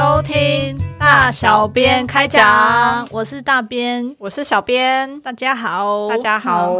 收听大小编开讲，我是大编，我是小编，大家好，大家好。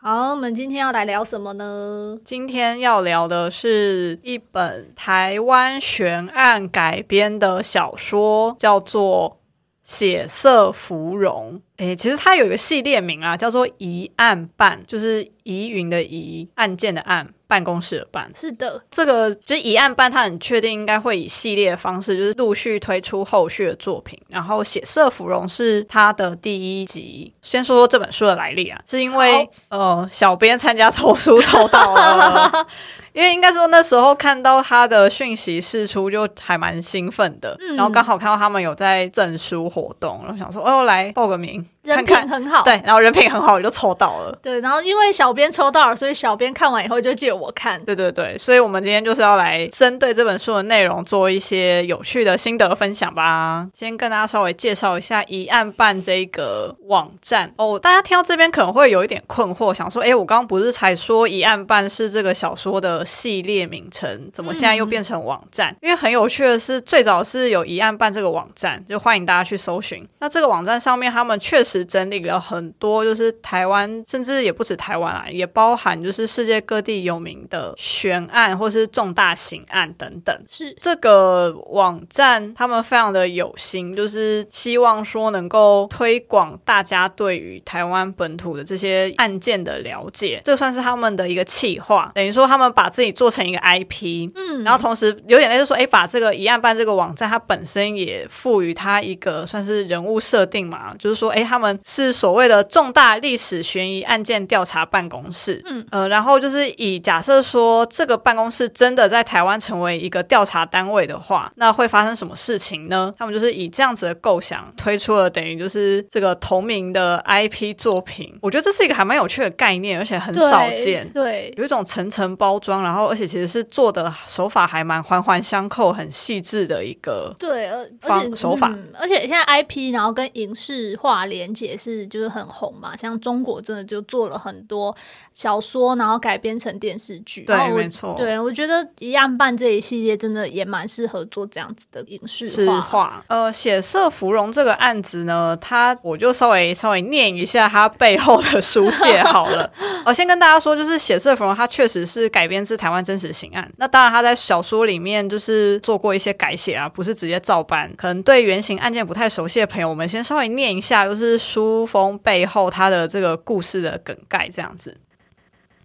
好，我们今天要来聊什么呢？今天要聊的是一本台湾悬案改编的小说，叫做《血色芙蓉》。诶，其实它有一个系列名啊，叫做《疑案办》，就是疑云的疑，案件的案，办公室的办。是的，这个就是疑案办，它很确定应该会以系列的方式，就是陆续推出后续的作品。然后《血色芙蓉》是它的第一集。先说说这本书的来历啊，是因为呃，小编参加抽书抽到了。因为应该说那时候看到他的讯息释出，就还蛮兴奋的。然后刚好看到他们有在证书活动，然后想说哦，来报个名。人品很好，对，然后人品很好，我就抽到了。对，然后因为小编抽到了，所以小编看完以后就借我看。对对对，所以我们今天就是要来针对这本书的内容做一些有趣的心得分享吧。先跟大家稍微介绍一下疑案办这个网站哦。大家听到这边可能会有一点困惑，想说，哎，我刚刚不是才说一案办是这个小说的系列名称，怎么现在又变成网站？因为很有趣的是，最早是有一案办这个网站，就欢迎大家去搜寻。那这个网站上面，他们确实。整理了很多，就是台湾，甚至也不止台湾啊，也包含就是世界各地有名的悬案或是重大刑案等等。是这个网站，他们非常的有心，就是希望说能够推广大家对于台湾本土的这些案件的了解。这算是他们的一个企划，等于说他们把自己做成一个 IP，嗯，然后同时有点类似说，哎，把这个一案办这个网站，它本身也赋予它一个算是人物设定嘛，就是说，哎，他们。是所谓的重大历史悬疑案件调查办公室，嗯呃，然后就是以假设说这个办公室真的在台湾成为一个调查单位的话，那会发生什么事情呢？他们就是以这样子的构想推出了等于就是这个同名的 IP 作品。我觉得这是一个还蛮有趣的概念，而且很少见，对，有一种层层包装，然后而且其实是做的手法还蛮环环相扣、很细致的一个对，而且手法，而且现在 IP 然后跟影视化连。结是就是很红嘛，像中国真的就做了很多小说，然后改编成电视剧。对，没错。对，我觉得一样办这一系列真的也蛮适合做这样子的影视化。呃，血色芙蓉这个案子呢，它我就稍微稍微念一下它背后的书介好了。我 先跟大家说，就是血色芙蓉它确实是改编自台湾真实刑案。那当然，它在小说里面就是做过一些改写啊，不是直接照搬。可能对原型案件不太熟悉的朋友，我们先稍微念一下，就是。是书封背后，它的这个故事的梗概这样子：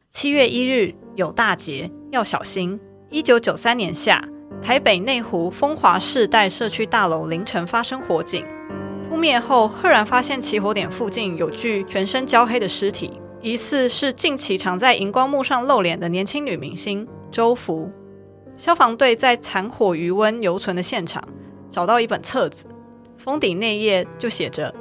七月一日有大劫，要小心。一九九三年夏，台北内湖风华世代社区大楼凌晨发生火警，扑灭后，赫然发现起火点附近有具全身焦黑的尸体，疑似是近期常在荧光幕上露脸的年轻女明星周福。消防队在残火余温犹存的现场找到一本册子，封底内页就写着。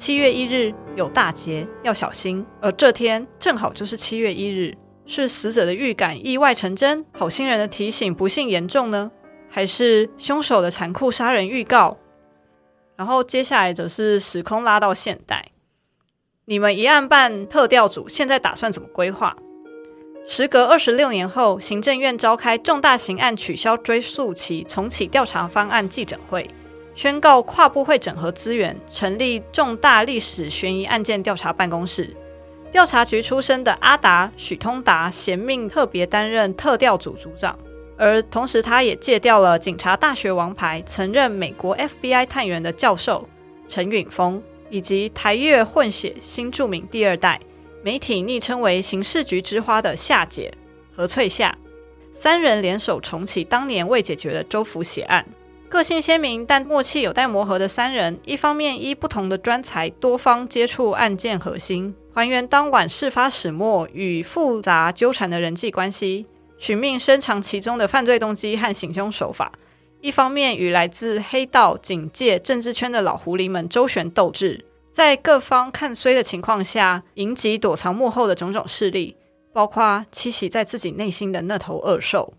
七月一日有大劫，要小心。而这天正好就是七月一日，是死者的预感意外成真，好心人的提醒不幸严重呢，还是凶手的残酷杀人预告？然后接下来则是时空拉到现代，你们一案办特调组现在打算怎么规划？时隔二十六年后，行政院召开重大刑案取消追诉期重启调查方案记者会。宣告跨部会整合资源，成立重大历史悬疑案件调查办公室。调查局出身的阿达许通达贤命特别担任特调组组长，而同时他也借调了警察大学王牌、曾任美国 FBI 探员的教授陈允峰，以及台越混血新著名第二代，媒体昵称为刑事局之花的夏姐何翠夏，三人联手重启当年未解决的周福血案。个性鲜明但默契有待磨合的三人，一方面依不同的专才，多方接触案件核心，还原当晚事发始末与复杂纠缠的人际关系，寻觅深藏其中的犯罪动机和行凶手法；一方面与来自黑道、警界、政治圈的老狐狸们周旋斗智，在各方看衰的情况下，迎击躲藏幕后的种种势力，包括栖息在自己内心的那头恶兽。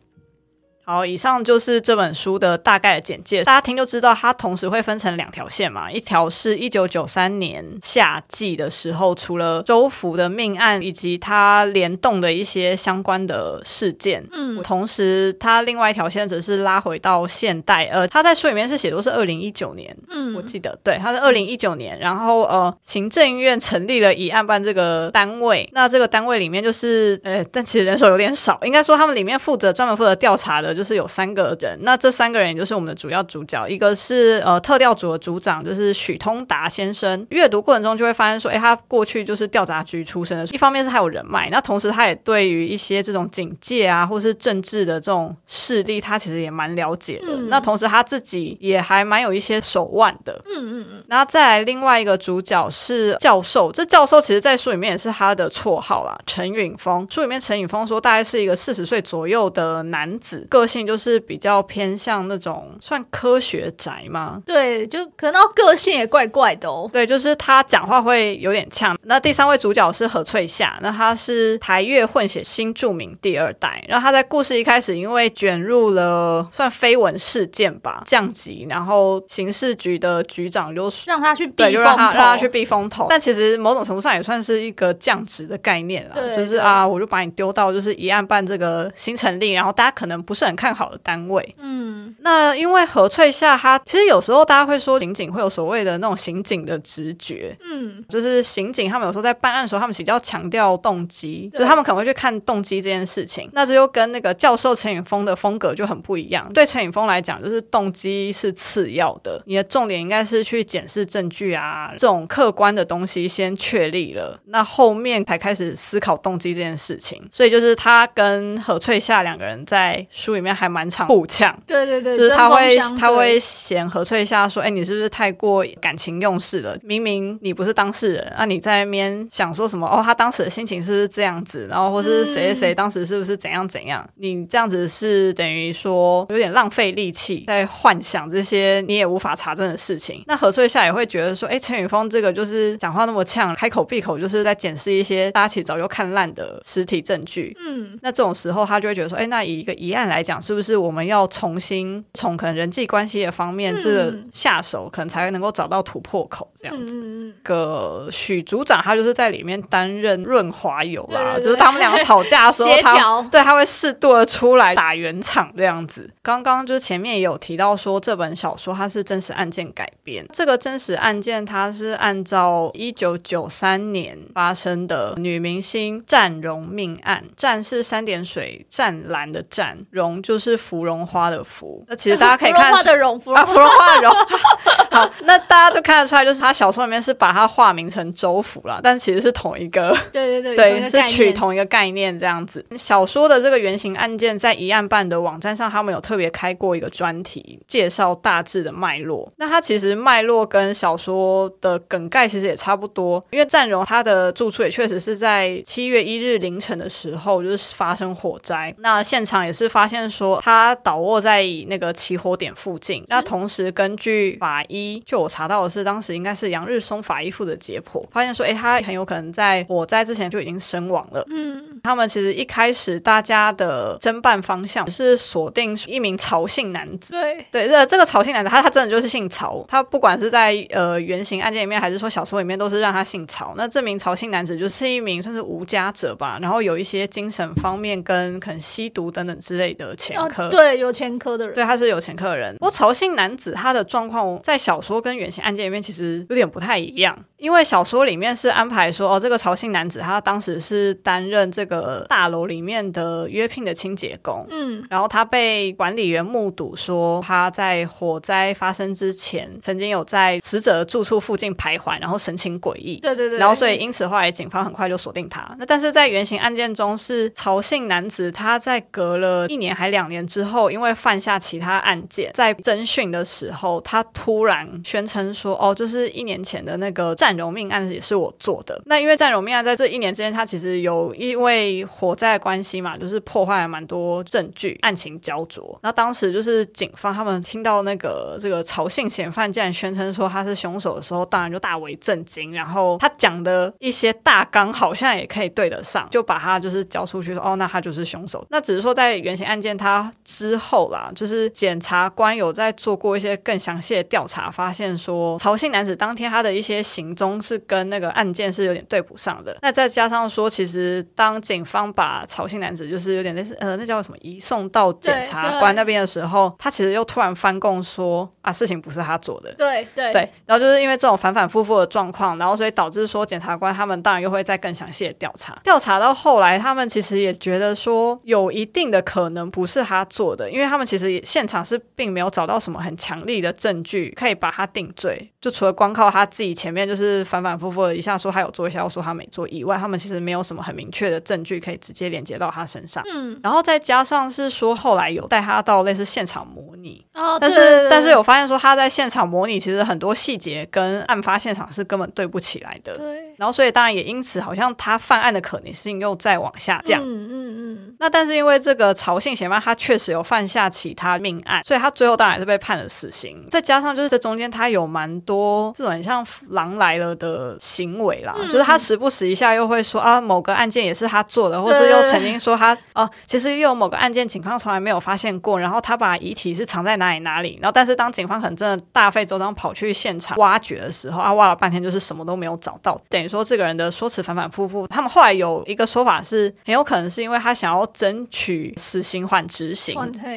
好，以上就是这本书的大概的简介，大家听就知道，它同时会分成两条线嘛，一条是一九九三年夏季的时候，除了周福的命案以及它联动的一些相关的事件，嗯，同时它另外一条线则是拉回到现代，呃，他在书里面是写的是二零一九年，嗯，我记得，对，他是二零一九年，然后呃，行政院成立了以案办这个单位，那这个单位里面就是，呃，但其实人手有点少，应该说他们里面负责专门负责调查的。就是有三个人，那这三个人就是我们的主要主角，一个是呃特调组的组长，就是许通达先生。阅读过程中就会发现说，哎，他过去就是调查局出身的，一方面是他有人脉，那同时他也对于一些这种警戒啊，或是政治的这种势力，他其实也蛮了解的。那同时他自己也还蛮有一些手腕的。嗯嗯嗯。然后再来另外一个主角是教授，这教授其实在书里面也是他的绰号啦，陈允峰。书里面陈允峰说，大概是一个四十岁左右的男子。个性就是比较偏向那种算科学宅吗？对，就可能个性也怪怪的哦。对，就是他讲话会有点呛。那第三位主角是何翠夏，那他是台越混血新著名第二代。然后他在故事一开始因为卷入了算绯闻事件吧，降级，然后刑事局的局长就让他去避风头，让他去避风头。但其实某种程度上也算是一个降职的概念了，就是啊，我就把你丢到就是一案办这个新成立，然后大家可能不是很。看好的单位，嗯，那因为何翠夏，她其实有时候大家会说刑警会有所谓的那种刑警的直觉，嗯，就是刑警他们有时候在办案的时候，他们比较强调动机，就是他们可能会去看动机这件事情。那这就跟那个教授陈颖峰的风格就很不一样。对陈颖峰来讲，就是动机是次要的，你的重点应该是去检视证据啊，这种客观的东西先确立了，那后面才开始思考动机这件事情。所以就是他跟何翠夏两个人在书里。里面还蛮常互呛，对对对，就是他会他会嫌何翠夏说：“哎，你是不是太过感情用事了？明明你不是当事人，那你在那边想说什么？哦，他当时的心情是不是这样子？然后或是谁谁谁当时是不是怎样怎样？你这样子是等于说有点浪费力气在幻想这些你也无法查证的事情。那何翠夏也会觉得说：，哎，陈宇峰这个就是讲话那么呛，开口闭口就是在检视一些大家其实早就看烂的实体证据。嗯，那这种时候他就会觉得说：，哎，那以一个疑案来讲。讲是不是我们要重新从可能人际关系的方面这个下手，可能才能够找到突破口这样子。个许组长他就是在里面担任润滑油啦，就是他们两个吵架的时候，他对他会适度的出来打圆场这样子。刚刚就是前面也有提到说，这本小说它是真实案件改编，这个真实案件它是按照一九九三年发生的女明星战荣命案，战是三点水湛蓝的战荣。就是芙蓉花的芙，那其实 大家可以看芙蓉花的蓉，啊，芙蓉花的蓉。好，那大家就看得出来，就是他小说里面是把它化名成周福了，但其实是同一个，对对对，对，是取同一个概念这样子。小说的这个原型案件在一案办的网站上，他们有特别开过一个专题，介绍大致的脉络。那它其实脉络跟小说的梗概其实也差不多，因为占荣他的住处也确实是在七月一日凌晨的时候就是发生火灾，那现场也是发现。说他倒卧在那个起火点附近，那同时根据法医，就我查到的是，当时应该是杨日松法医负责解剖，发现说，哎，他很有可能在火灾之前就已经身亡了。嗯，他们其实一开始大家的侦办方向是锁定一名曹姓男子。对对，这这个曹姓男子，他他真的就是姓曹，他不管是在呃原型案件里面，还是说小说里面，都是让他姓曹。那这名曹姓男子就是一名算是无家者吧，然后有一些精神方面跟可能吸毒等等之类的。前科对有前科的人，对他是有前科的人。不过曹姓男子他的状况在小说跟原型案件里面其实有点不太一样，因为小说里面是安排说哦，这个曹姓男子他当时是担任这个大楼里面的约聘的清洁工，嗯，然后他被管理员目睹说他在火灾发生之前曾经有在死者住处附近徘徊，然后神情诡异，对对对，然后所以因此后来警方很快就锁定他。那但是在原型案件中是曹姓男子他在隔了一年还。两年之后，因为犯下其他案件，在侦讯的时候，他突然宣称说：“哦，就是一年前的那个占荣命案也是我做的。”那因为占荣命案在这一年之间，他其实有因为火灾关系嘛，就是破坏了蛮多证据，案情焦灼。那当时就是警方他们听到那个这个曹姓嫌犯竟然宣称说他是凶手的时候，当然就大为震惊。然后他讲的一些大纲好像也可以对得上，就把他就是交出去说：“哦，那他就是凶手。”那只是说在原型案件。件，它之后啦，就是检察官有在做过一些更详细的调查，发现说曹姓男子当天他的一些行踪是跟那个案件是有点对不上的。那再加上说，其实当警方把曹姓男子就是有点类似呃，那叫什么移送到检察官那边的时候，他其实又突然翻供说啊，事情不是他做的。对对对，然后就是因为这种反反复复的状况，然后所以导致说检察官他们当然又会再更详细的调查，调查到后来，他们其实也觉得说有一定的可能不是他做的，因为他们其实也现场是并没有找到什么很强力的证据可以把他定罪，就除了光靠他自己前面就是反反复复的一下说他有做，一下又说他没做以外，他们其实没有什么很明确的证据可以直接连接到他身上。嗯，然后再加上是说后来有带他到类似现场模拟，哦，但是但是有发现说他在现场模拟其实很多细节跟案发现场是根本对不起来的。对，然后，所以当然也因此，好像他犯案的可能性又在往下降。嗯嗯嗯，那但是因为这个曹姓嫌犯他确实有犯下其他命案，所以他最后当然是被判了死刑。再加上就是这中间他有蛮多这种很像狼来了的行为啦，嗯就是他时不时一下又会说啊某个案件也是他做的，或是又曾经说他哦、其实又有某个案件警方从来没有发现过，然后他把遗体是藏在哪里哪里，然后但是当警方可能真的大费周章跑去现场挖掘的时候，啊挖了半天就是什么都没有找到，等于说这个人的说辞反反复复。他们后来有一个说法是，很有可能是因为他想要争取死刑缓执行。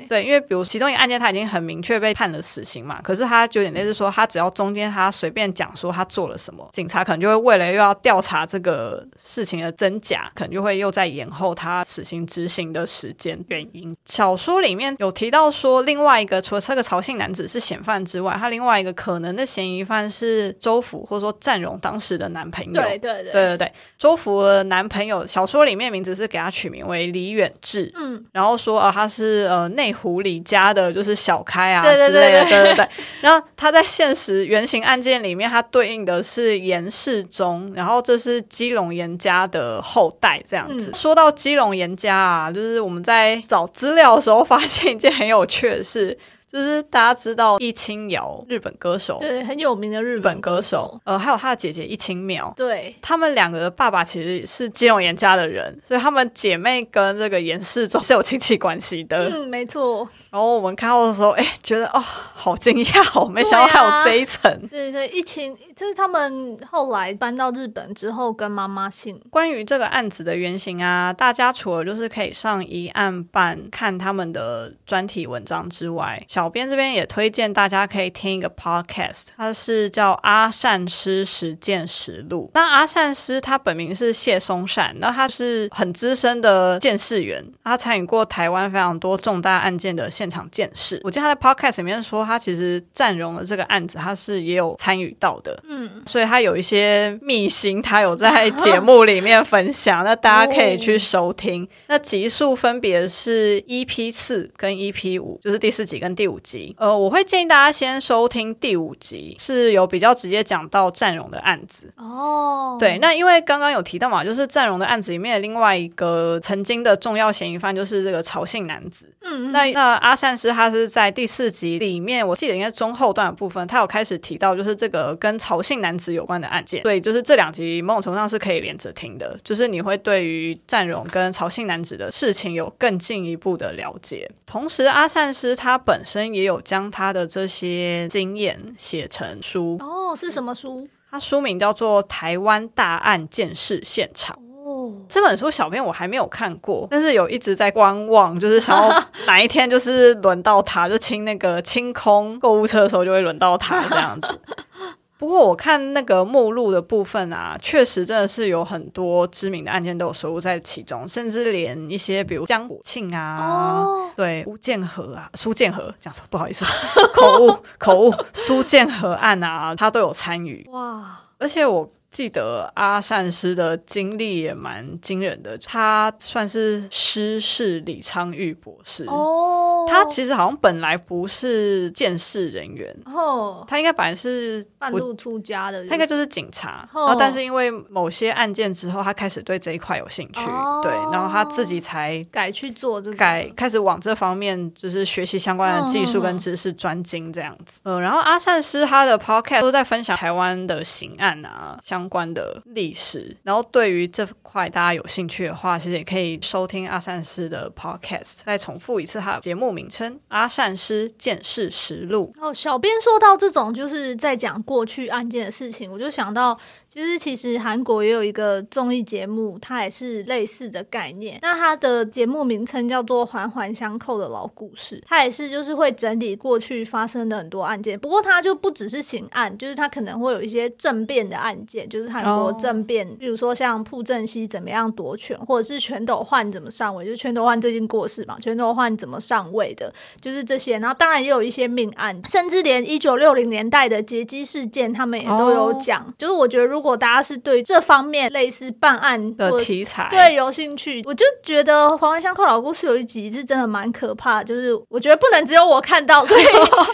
对，因为比如其中一个案件，他已经很明确被判了死刑嘛，可是他就有点类似说，他只要中间他随便讲说他做了什么，警察可能就会为了又要调查这个事情的真假，可能就会又在延后他死刑执行的时间原因。小说里面有提到说，另外一个除了这个曹姓男子是嫌犯之外，他另外一个可能的嫌疑犯是周福或者说占荣当时的男朋友。对对对对对对，周福的男朋友，小说里面名字是给他取名为李远志，嗯，然后说啊他是呃内湖李家的，就是小开啊之类的，对对对对。然后他在现实原型案件里面，他对应的是严世忠，然后这是基隆严家的后代这样子。嗯说到基隆严家啊，就是我们在找资料的时候发现一件很有趣的事。就是大家知道易清瑶，日本歌手，对，很有名的日日本歌手。手，，呃，还有他的姐姐易清苗，对，他们两个的爸爸其实是金融严家的人，所以他们姐妹跟这个严世忠是有亲戚关系的。嗯，没错，然后我们看到的时候，哎，觉得哦，好惊讶哦，没想到还有这一层。对对，一起，这是他们后来搬到日本之后跟妈妈姓，关于这个案子的原型啊，大家除了就是可以上一案办看他们的专题文章之外，小编这边也推荐大家可以听一个 podcast，它是叫《阿善师实践实录》。那阿善师他本名是谢松善，那他是很资深的鉴识员，他参与过台湾非常多重大案件的现场鉴识。我记得他在 podcast 里面说，他其实占荣的这个案子，他是也有参与到的。嗯，所以他有一些秘辛，他有在节目里面分享，那大家可以去收听。那集数分别是 EP 四跟 EP 五，就是第四集跟第五集。呃，我会建议大家先收听第五集，是有比较直接讲到战荣的案子。哦，对，那因为刚刚有提到嘛，就是战荣的案子里面另外一个曾经的重要嫌疑犯就是这个曹姓男子。嗯，嗯，那那阿善师他是在第四集里面，我记得应该中后段的部分，他有开始提到就是这个跟曹姓男子有关的案件，所以就是这两集某种程度上是可以连着听的，就是你会对于战荣跟曹姓男子的事情有更进一步的了解。同时，阿善师他本身也有将他的这些经验写成书，哦，是什么书？他书名叫做《台湾大案件事现场》。哦，这本书小编我还没有看过，但是有一直在观望，就是想要哪一天就是轮到他，就清那个清空购物车的时候就会轮到他这样子。不过我看那个目录的部分啊，确实真的是有很多知名的案件都有收录在其中，甚至连一些比如江国庆啊，哦，对吴建和啊，苏建和讲错不好意思，口误口误，苏建和案啊，他都有参与。哇，而且我记得阿善师的经历也蛮惊人的，他算是师事李昌钰博士。哦，他其实好像本来不是监视人员，哦，他应该本来是半路出家的，他应该就是警察，哦然后但是因为某些案件之后，他开始对这一块有兴趣，哦。对，然后他自己才改去做这个。改开始往这方面就是学习相关的技术跟知识专精这样子。呃，然后阿善师他的 podcast 都在分享台湾的刑案啊相关的历史，然后对于这块大家有兴趣的话，其实也可以收听阿善师的 podcast。再重复一次他的节目名称：阿善师见识实录。哦，小编说到这种就是在讲过去案件的事情，我就想到，就是其实韩国也有一个综艺节目，它也是类似的概念。那它的节目名称叫做《环环相扣的老故事》，它也是就是会整理过去发生的很多案件。不过它就不只是刑案，就是它可能会有一些政变的案件，就是韩国哦政变，比如说像朴正熙怎么样夺权，或者是全斗焕怎么上位，就是全斗焕最近过世嘛，全斗焕怎么上位的，就是这些。然后当然也有一些命案，甚至连一九六零年代的劫机事件，他们也都有讲。就是我觉得，如果大家是对这方面类似办案的题材，对有兴趣，我就觉得《环环相扣老故事》有一集是真的蛮可怕的，就是我觉得不能只有我看到，所以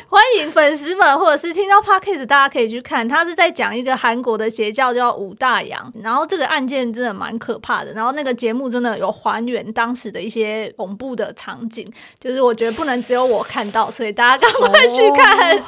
欢迎粉丝们或者是听到 podcast 大家可以去看。他是在讲一个韩国的邪教叫五大洋，然后这个案件真的蛮可怕的，然后那个节目真的有还原当时的一些恐怖的场景，就是我觉得不能只有我看到，所以大家赶快去看。哦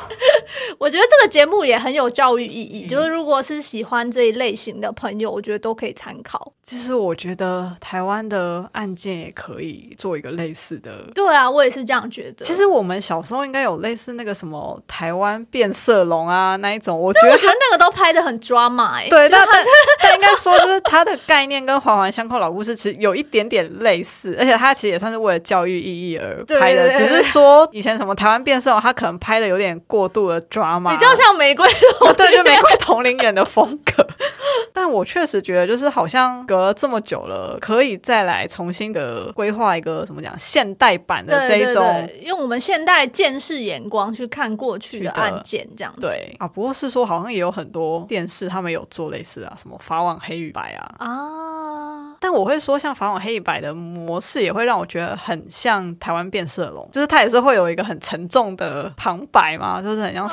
我觉得这个节目也很有教育意义，就是如果是喜欢这一类型的朋友，我觉得都可以参考。其实我觉得台湾的案件也可以做一个类似的。对啊，我也是这样觉得。其实我们小时候应该有类似那个什么台湾变色龙啊那一种，我觉得我觉得那个都拍的很 drama 哎、对，但但但应该说就是它的概念跟环环相扣老故事其实有一点点类似，而且它其实也算是为了教育意义而拍的，只是说以前什么台湾变色龙，它可能拍的有点过度的 drama，比较像玫瑰 对，就玫瑰同龄人的风格。但我确实觉得，就是好像隔了这么久了，可以再来重新的规划一个怎么讲现代版的这一种。对，用我们现代见识眼光去看过去的去的案件，这样子。对啊，不过是说好像也有很多电视他们有做类似啊，什么法网黑与白啊。啊，但我会说，像法网黑一白的模式也会让我觉得很像台湾变色龙，就是它也是会有一个很沉重的旁白嘛，就是很像，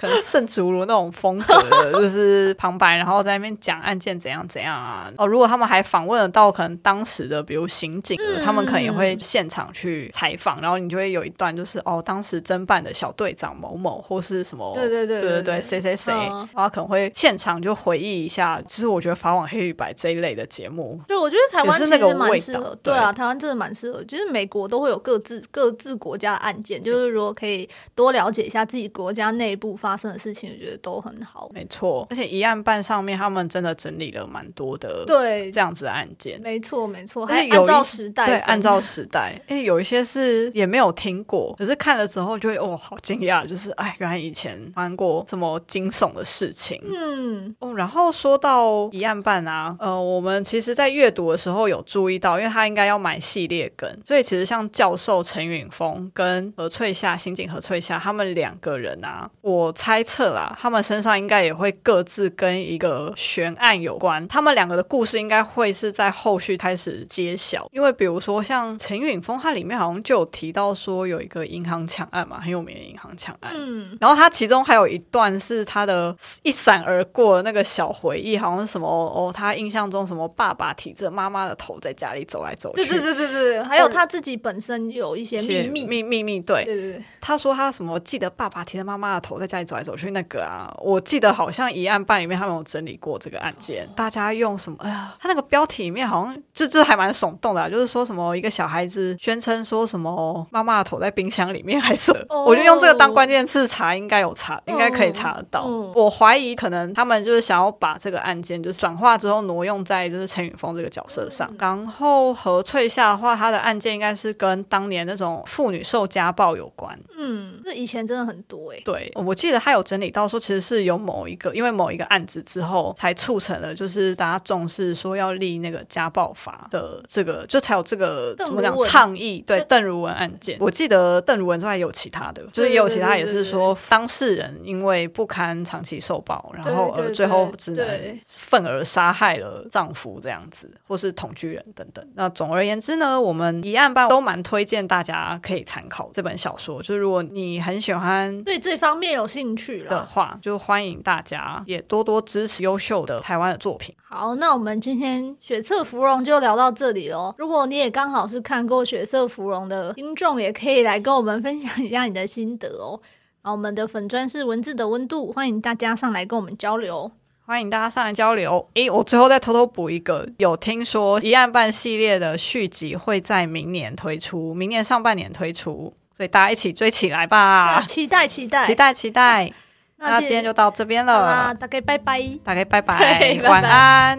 可能圣竹如那种风格的，就是旁白，然后在那边讲案件怎样怎样啊。哦，如果他们还访问得到可能当时的，比如刑警，嗯他们可能也会现场去采访，然后你就会有一段就是哦，当时侦办的小队长某某或是什么，对对对对对对谁谁谁，嗯然后可能会现场就回忆一下。其实我觉得法网黑与白这一类的节目，对，我觉得台湾是那个实蛮适合。对对啊，台湾真的蛮适合。就是美国都会有各自各自国家的案件，就是如果可以多了解一下自己国家内部发生的事情，我觉得都很好。没错，而且一案办上面他们真的整理了蛮多的对，这样子的案件。没错没错，还按照时代对，按照时代，因为有一些是也没有听过，可是看了之后就会哦，好惊讶，就是哎，原来以前发生过这么惊悚的事情。嗯，哦，然后说到一案办啊，呃，我们其实在阅读的时候有注意到，因为他应该要买系列梗，所以其实像教授陈允峰跟何翠夏、刑警何翠夏他们两个人啊，我猜测啦，他们身上应该也会各自跟一个悬案有关，他们两个的故事应该会是在后续开始揭晓，因为比如说像陈允峰，他里面好像就有提到说有一个银行抢案嘛，很有名的银行抢案，嗯，然后他其中还有一段是他的一闪而过的那个小回忆，好像是什么哦，他印象中什么爸爸提着妈妈的头在家里走来走去，对对对对对，还有他自己本身有一些秘密。秘秘密对。对对对，他说他什么记得爸爸提着妈妈的头在家里走来走去那个啊，我记得好像一案办里面他们有整理过这个案件，大家用什么？哎呀，他那个标题里面好像就这还蛮耸动的、啊，就是说什么一个小孩子宣称说什么妈妈的头在冰箱里面，还是、哦我就用这个当关键字查，应该有查，应该可以查得到。嗯我怀疑可能他们就是想要把这个案件就是转化之后挪用在就是陈宇峰这个角色上，嗯然后何翠夏的话，她的案件应该是跟当年那种妇女受家暴有关。嗯，这以前真的很多哎、对，我记得得他有整理到说，其实是有某一个因为某一个案子之后，才促成了就是大家重视说要立那个家暴法的这个，就才有这个怎么讲倡议。对邓如文案件，我记得邓如文之外也有其他的，就是也有其他也是说当事人因为不堪长期受暴，然后而最后对只能对愤而杀害了丈夫这样子，或是同居人等等。那总而言之呢，我们一案办都蛮推荐大家可以参考这本小说，就是如果你很喜欢。对这方面有兴趣了。的话，就欢迎大家也多多支持优秀的台湾的作品。好，那我们今天血色芙蓉就聊到这里喽。如果你也刚好是看过血色芙蓉的听众，也可以来跟我们分享一下你的心得哦。然后我们的粉砖是文字的温度，欢迎大家上来跟我们交流。欢迎大家上来交流。诶，我最后再偷偷补一个，有听说一案半系列的续集会在明年推出，明年上半年推出，所以大家一起追起来吧！期待期待期待期待。那今天就到这边了，大家拜拜。大家拜拜。晚安